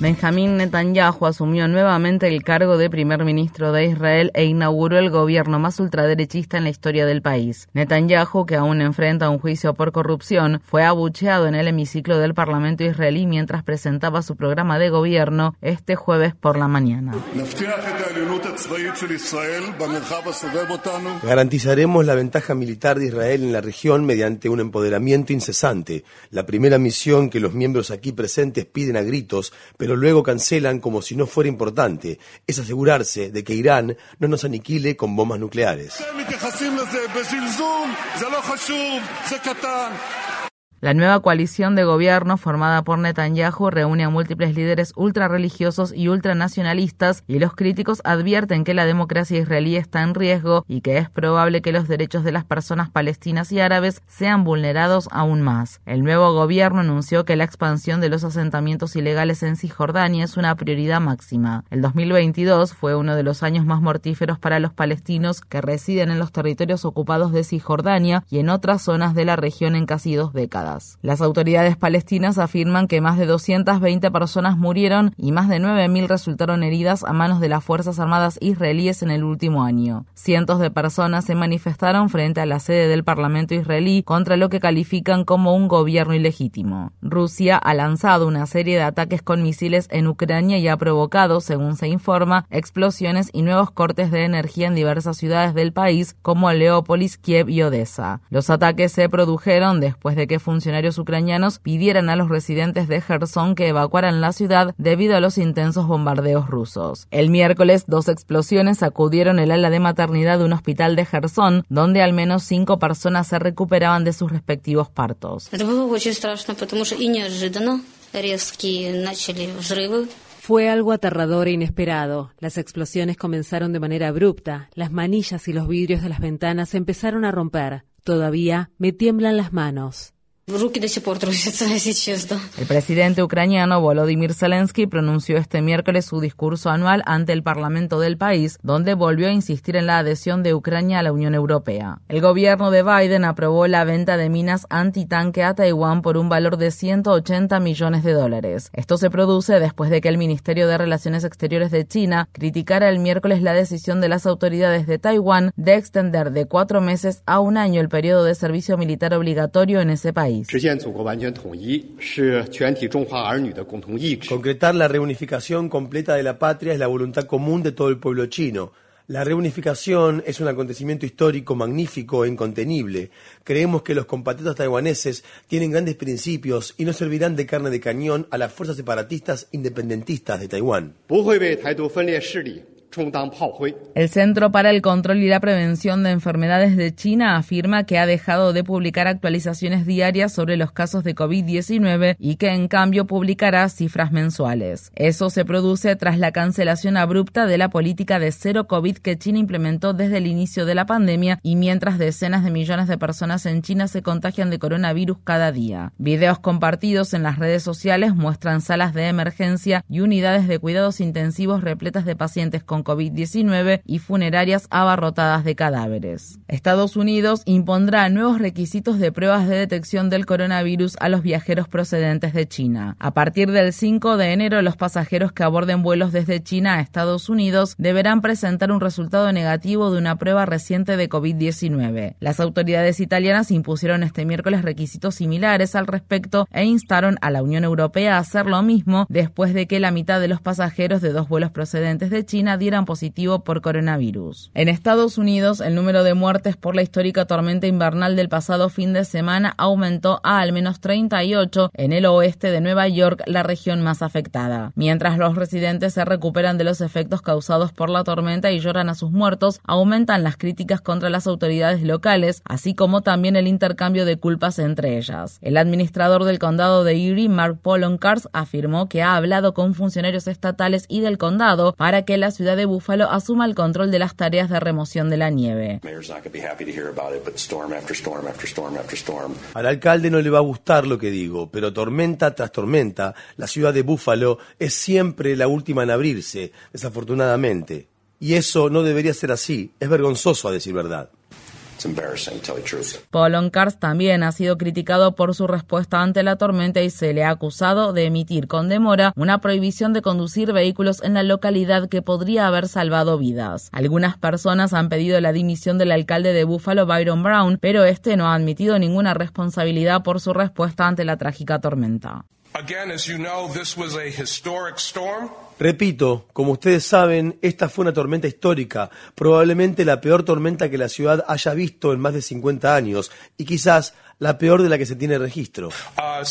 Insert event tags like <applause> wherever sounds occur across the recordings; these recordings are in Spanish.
Benjamín Netanyahu asumió nuevamente el cargo de primer ministro de Israel e inauguró el gobierno más ultraderechista en la historia del país. Netanyahu, que aún enfrenta un juicio por corrupción, fue abucheado en el hemiciclo del Parlamento israelí mientras presentaba su programa de gobierno este jueves por la mañana. Garantizaremos la ventaja militar de Israel en la región mediante un empoderamiento incesante, la primera misión que los miembros aquí presentes piden a gritos, pero pero luego cancelan como si no fuera importante, es asegurarse de que Irán no nos aniquile con bombas nucleares. La nueva coalición de gobierno formada por Netanyahu reúne a múltiples líderes ultrarreligiosos y ultranacionalistas y los críticos advierten que la democracia israelí está en riesgo y que es probable que los derechos de las personas palestinas y árabes sean vulnerados aún más. El nuevo gobierno anunció que la expansión de los asentamientos ilegales en Cisjordania es una prioridad máxima. El 2022 fue uno de los años más mortíferos para los palestinos que residen en los territorios ocupados de Cisjordania y en otras zonas de la región en casi dos décadas. Las autoridades palestinas afirman que más de 220 personas murieron y más de 9.000 resultaron heridas a manos de las Fuerzas Armadas israelíes en el último año. Cientos de personas se manifestaron frente a la sede del Parlamento israelí contra lo que califican como un gobierno ilegítimo. Rusia ha lanzado una serie de ataques con misiles en Ucrania y ha provocado, según se informa, explosiones y nuevos cortes de energía en diversas ciudades del país como Leópolis, Kiev y Odessa. Los ataques se produjeron después de que funcionarios ucranianos pidieran a los residentes de Gerson que evacuaran la ciudad debido a los intensos bombardeos rusos. El miércoles, dos explosiones sacudieron el ala de maternidad de un hospital de Gerson, donde al menos cinco personas se recuperaban de sus respectivos partos. Fue algo aterrador e inesperado. Las explosiones comenzaron de manera abrupta. Las manillas y los vidrios de las ventanas empezaron a romper. Todavía me tiemblan las manos. <laughs> El presidente ucraniano Volodymyr Zelensky pronunció este miércoles su discurso anual ante el Parlamento del país, donde volvió a insistir en la adhesión de Ucrania a la Unión Europea. El gobierno de Biden aprobó la venta de minas antitanque a Taiwán por un valor de 180 millones de dólares. Esto se produce después de que el Ministerio de Relaciones Exteriores de China criticara el miércoles la decisión de las autoridades de Taiwán de extender de cuatro meses a un año el periodo de servicio militar obligatorio en ese país. Concretar la reunificación completa de la patria es la voluntad común de todo el pueblo chino. La reunificación es un acontecimiento histórico magnífico e incontenible. Creemos que los compatriotas taiwaneses tienen grandes principios y no servirán de carne de cañón a las fuerzas separatistas independentistas de Taiwán. El Centro para el Control y la Prevención de Enfermedades de China afirma que ha dejado de publicar actualizaciones diarias sobre los casos de COVID-19 y que en cambio publicará cifras mensuales. Eso se produce tras la cancelación abrupta de la política de cero COVID que China implementó desde el inicio de la pandemia y mientras decenas de millones de personas en China se contagian de coronavirus cada día. Videos compartidos en las redes sociales muestran salas de emergencia y unidades de cuidados intensivos repletas de pacientes con COVID-19 y funerarias abarrotadas de cadáveres. Estados Unidos impondrá nuevos requisitos de pruebas de detección del coronavirus a los viajeros procedentes de China. A partir del 5 de enero, los pasajeros que aborden vuelos desde China a Estados Unidos deberán presentar un resultado negativo de una prueba reciente de COVID-19. Las autoridades italianas impusieron este miércoles requisitos similares al respecto e instaron a la Unión Europea a hacer lo mismo después de que la mitad de los pasajeros de dos vuelos procedentes de China dieron dieran positivo por coronavirus. En Estados Unidos, el número de muertes por la histórica tormenta invernal del pasado fin de semana aumentó a al menos 38 en el oeste de Nueva York, la región más afectada. Mientras los residentes se recuperan de los efectos causados por la tormenta y lloran a sus muertos, aumentan las críticas contra las autoridades locales, así como también el intercambio de culpas entre ellas. El administrador del condado de Erie, Mark Polonkars, afirmó que ha hablado con funcionarios estatales y del condado para que la ciudad de Buffalo asuma el control de las tareas de remoción de la nieve. Al alcalde no le va a gustar lo que digo, pero tormenta tras tormenta, la ciudad de Buffalo es siempre la última en abrirse, desafortunadamente. Y eso no debería ser así, es vergonzoso a decir verdad. Paul Onkars también ha sido criticado por su respuesta ante la tormenta y se le ha acusado de emitir con demora una prohibición de conducir vehículos en la localidad que podría haber salvado vidas. Algunas personas han pedido la dimisión del alcalde de Buffalo, Byron Brown, pero este no ha admitido ninguna responsabilidad por su respuesta ante la trágica tormenta. Repito, como ustedes saben, esta fue una tormenta histórica, probablemente la peor tormenta que la ciudad haya visto en más de 50 años y quizás la peor de la que se tiene registro. Uh,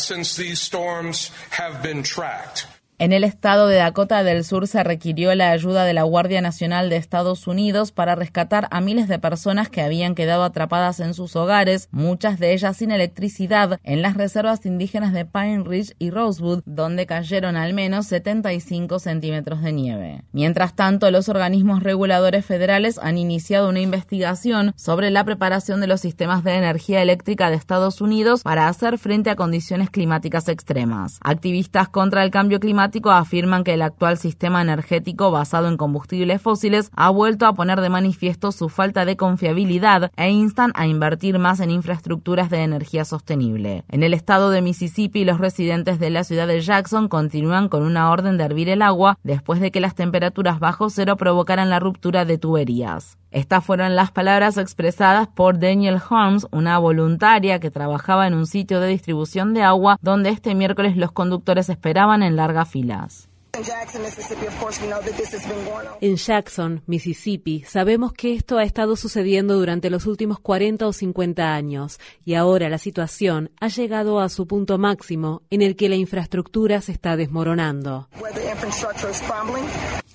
en el estado de Dakota del Sur se requirió la ayuda de la Guardia Nacional de Estados Unidos para rescatar a miles de personas que habían quedado atrapadas en sus hogares, muchas de ellas sin electricidad, en las reservas indígenas de Pine Ridge y Rosewood, donde cayeron al menos 75 centímetros de nieve. Mientras tanto, los organismos reguladores federales han iniciado una investigación sobre la preparación de los sistemas de energía eléctrica de Estados Unidos para hacer frente a condiciones climáticas extremas. Activistas contra el cambio climático afirman que el actual sistema energético basado en combustibles fósiles ha vuelto a poner de manifiesto su falta de confiabilidad e instan a invertir más en infraestructuras de energía sostenible. En el estado de Mississippi, los residentes de la ciudad de Jackson continúan con una orden de hervir el agua después de que las temperaturas bajo cero provocaran la ruptura de tuberías. Estas fueron las palabras expresadas por Daniel Holmes, una voluntaria que trabajaba en un sitio de distribución de agua donde este miércoles los conductores esperaban en largas filas. En Jackson, Mississippi, sabemos que esto ha estado sucediendo durante los últimos 40 o 50 años y ahora la situación ha llegado a su punto máximo en el que la infraestructura se está desmoronando.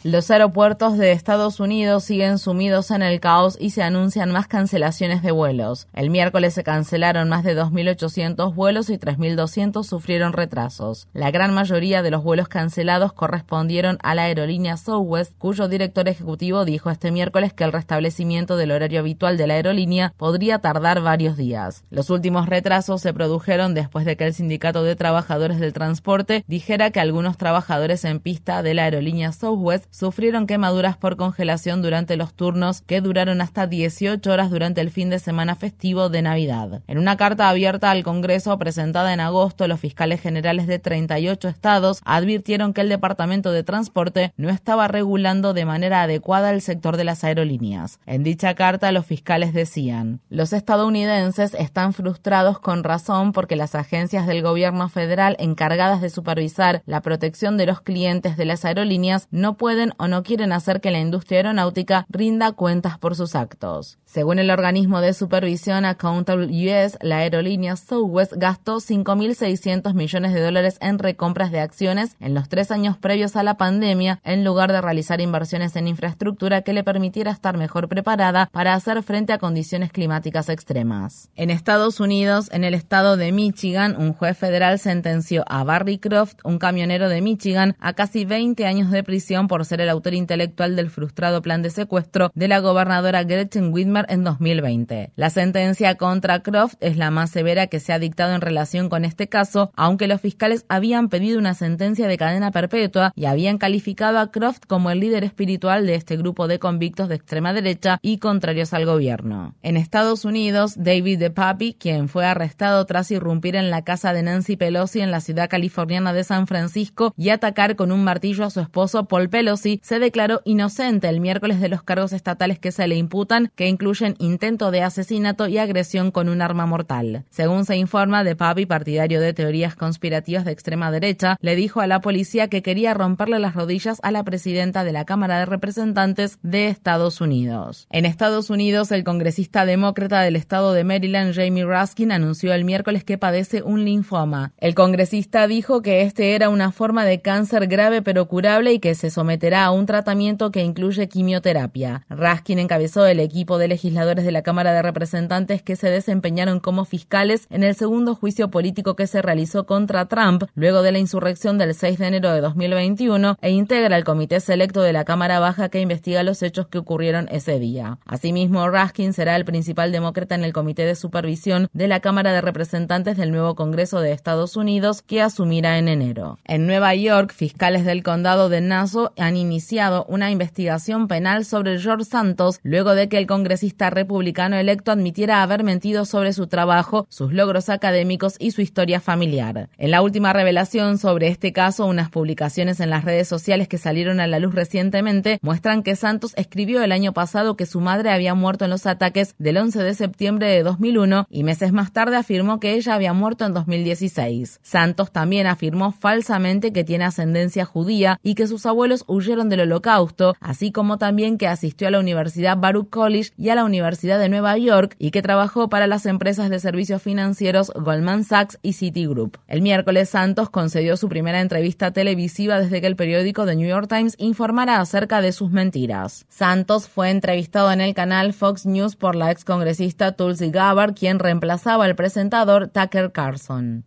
Los aeropuertos de Estados Unidos siguen sumidos en el caos y se anuncian más cancelaciones de vuelos. El miércoles se cancelaron más de 2.800 vuelos y 3.200 sufrieron retrasos. La gran mayoría de los vuelos cancelados correspondieron a la aerolínea Southwest, cuyo director ejecutivo dijo este miércoles que el restablecimiento del horario habitual de la aerolínea podría tardar varios días. Los últimos retrasos se produjeron después de que el Sindicato de Trabajadores del Transporte dijera que algunos trabajadores en pista de la aerolínea Southwest sufrieron quemaduras por congelación durante los turnos que duraron hasta 18 horas durante el fin de semana festivo de Navidad. En una carta abierta al Congreso presentada en agosto, los fiscales generales de 38 estados advirtieron que el Departamento de Transporte no estaba regulando de manera adecuada el sector de las aerolíneas. En dicha carta, los fiscales decían, los estadounidenses están frustrados con razón porque las agencias del gobierno federal encargadas de supervisar la protección de los clientes de las aerolíneas no pueden o no quieren hacer que la industria aeronáutica rinda cuentas por sus actos. Según el organismo de supervisión Accountable US, la aerolínea Southwest gastó 5.600 millones de dólares en recompras de acciones en los tres años previos a la pandemia, en lugar de realizar inversiones en infraestructura que le permitiera estar mejor preparada para hacer frente a condiciones climáticas extremas. En Estados Unidos, en el estado de Michigan, un juez federal sentenció a Barry Croft, un camionero de Michigan, a casi 20 años de prisión por ser el autor intelectual del frustrado plan de secuestro de la gobernadora Gretchen Whitmer en 2020. La sentencia contra Croft es la más severa que se ha dictado en relación con este caso, aunque los fiscales habían pedido una sentencia de cadena perpetua y habían calificado a Croft como el líder espiritual de este grupo de convictos de extrema derecha y contrarios al gobierno. En Estados Unidos, David DePapi, quien fue arrestado tras irrumpir en la casa de Nancy Pelosi en la ciudad californiana de San Francisco y atacar con un martillo a su esposo Paul Pelosi, se declaró inocente el miércoles de los cargos estatales que se le imputan, que incluyen intento de asesinato y agresión con un arma mortal. Según se informa, de Papi, partidario de teorías conspirativas de extrema derecha, le dijo a la policía que quería romperle las rodillas a la presidenta de la Cámara de Representantes de Estados Unidos. En Estados Unidos, el congresista demócrata del estado de Maryland, Jamie Raskin, anunció el miércoles que padece un linfoma. El congresista dijo que este era una forma de cáncer grave pero curable y que se someterá a un tratamiento que incluye quimioterapia. Raskin encabezó el equipo de legisladores de la Cámara de Representantes que se desempeñaron como fiscales en el segundo juicio político que se realizó contra Trump luego de la insurrección del 6 de enero de 2021 e integra el comité selecto de la Cámara Baja que investiga los hechos que ocurrieron ese día. Asimismo, Raskin será el principal demócrata en el comité de supervisión de la Cámara de Representantes del nuevo Congreso de Estados Unidos que asumirá en enero. En Nueva York, fiscales del condado de Nassau han iniciado una investigación penal sobre George Santos luego de que el congresista republicano electo admitiera haber mentido sobre su trabajo, sus logros académicos y su historia familiar. En la última revelación sobre este caso, unas publicaciones en las redes sociales que salieron a la luz recientemente muestran que Santos escribió el año pasado que su madre había muerto en los ataques del 11 de septiembre de 2001 y meses más tarde afirmó que ella había muerto en 2016. Santos también afirmó falsamente que tiene ascendencia judía y que sus abuelos huyeron del holocausto, así como también que asistió a la Universidad Baruch College y a la Universidad de Nueva York y que trabajó para las empresas de servicios financieros Goldman Sachs y Citigroup. El miércoles Santos concedió su primera entrevista televisiva desde que el periódico The New York Times informara acerca de sus mentiras. Santos fue entrevistado en el canal Fox News por la ex congresista Tulsi Gabbard, quien reemplazaba al presentador Tucker Carlson.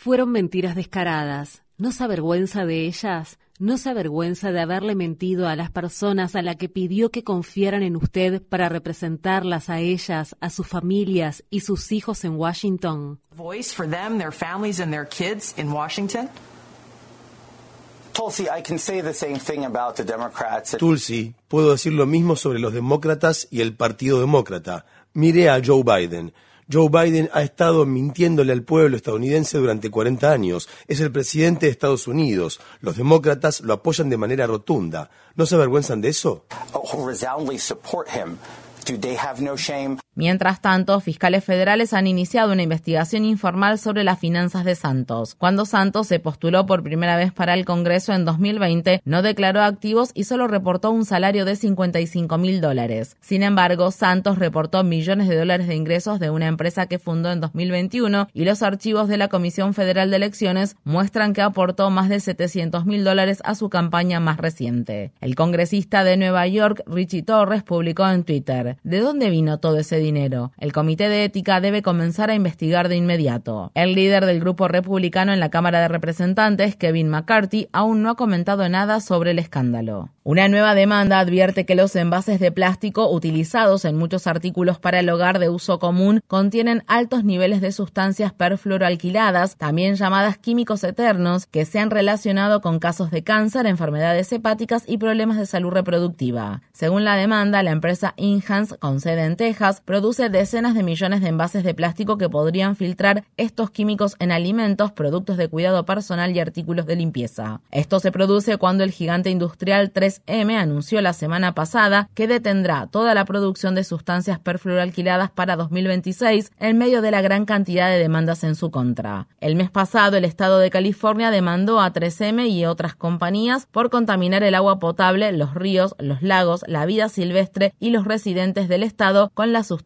Fueron mentiras descaradas. ¿No se avergüenza de ellas? ¿No se avergüenza de haberle mentido a las personas a las que pidió que confiaran en usted para representarlas a ellas, a sus familias y sus hijos en Washington? Voice for them, their families and their kids in Washington? Tulsi, puedo decir lo mismo sobre los demócratas y el Partido Demócrata. Mire a Joe Biden. Joe Biden ha estado mintiéndole al pueblo estadounidense durante 40 años. Es el presidente de Estados Unidos. Los demócratas lo apoyan de manera rotunda. ¿No se avergüenzan de eso? Oh, Mientras tanto, fiscales federales han iniciado una investigación informal sobre las finanzas de Santos. Cuando Santos se postuló por primera vez para el Congreso en 2020, no declaró activos y solo reportó un salario de 55 mil dólares. Sin embargo, Santos reportó millones de dólares de ingresos de una empresa que fundó en 2021 y los archivos de la Comisión Federal de Elecciones muestran que aportó más de 700 mil dólares a su campaña más reciente. El congresista de Nueva York, Richie Torres, publicó en Twitter, ¿De dónde vino todo ese dinero? El Comité de Ética debe comenzar a investigar de inmediato. El líder del grupo republicano en la Cámara de Representantes, Kevin McCarthy, aún no ha comentado nada sobre el escándalo. Una nueva demanda advierte que los envases de plástico utilizados en muchos artículos para el hogar de uso común contienen altos niveles de sustancias perfluoroalquiladas, también llamadas químicos eternos, que se han relacionado con casos de cáncer, enfermedades hepáticas y problemas de salud reproductiva. Según la demanda, la empresa Inhans con sede en Texas, produce decenas de millones de envases de plástico que podrían filtrar estos químicos en alimentos, productos de cuidado personal y artículos de limpieza. Esto se produce cuando el gigante industrial 3M anunció la semana pasada que detendrá toda la producción de sustancias perfluoralquiladas para 2026 en medio de la gran cantidad de demandas en su contra. El mes pasado, el estado de California demandó a 3M y otras compañías por contaminar el agua potable, los ríos, los lagos, la vida silvestre y los residentes del Estado con las sustancias